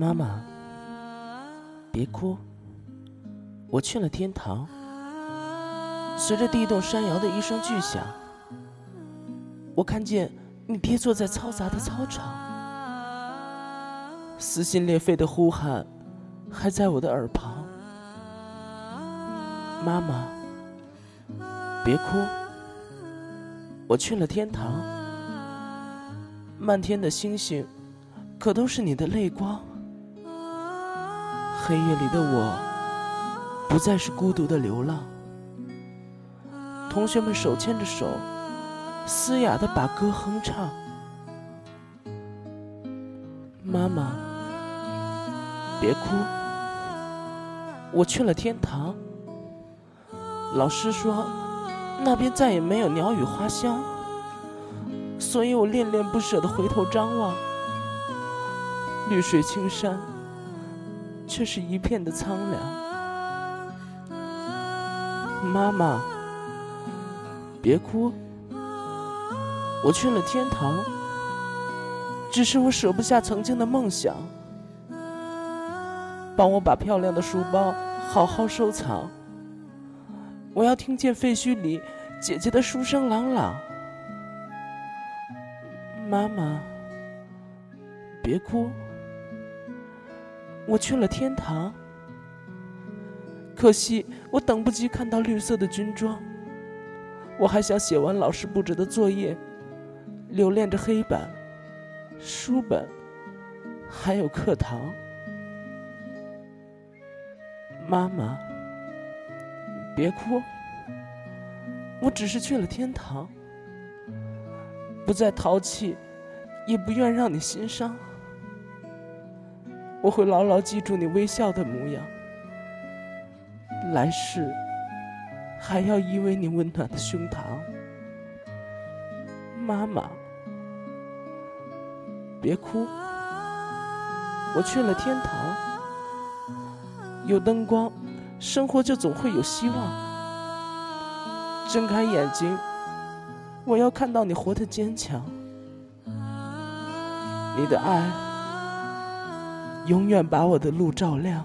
妈妈，别哭，我去了天堂。随着地动山摇的一声巨响，我看见你跌坐在嘈杂的操场，撕心裂肺的呼喊还在我的耳旁。妈妈，别哭，我去了天堂。漫天的星星，可都是你的泪光。黑夜里的我，不再是孤独的流浪。同学们手牵着手，嘶哑的把歌哼唱。妈妈，别哭，我去了天堂。老师说，那边再也没有鸟语花香，所以我恋恋不舍的回头张望，绿水青山，却是一片的苍凉。妈妈，别哭，我去了天堂，只是我舍不下曾经的梦想，帮我把漂亮的书包好好收藏。我要听见废墟里姐姐的书声朗朗。妈妈，别哭，我去了天堂。可惜我等不及看到绿色的军装，我还想写完老师布置的作业，留恋着黑板、书本，还有课堂。妈妈。别哭，我只是去了天堂，不再淘气，也不愿让你心伤。我会牢牢记住你微笑的模样，来世还要依偎你温暖的胸膛。妈妈，别哭，我去了天堂，有灯光。生活就总会有希望。睁开眼睛，我要看到你活得坚强。你的爱，永远把我的路照亮。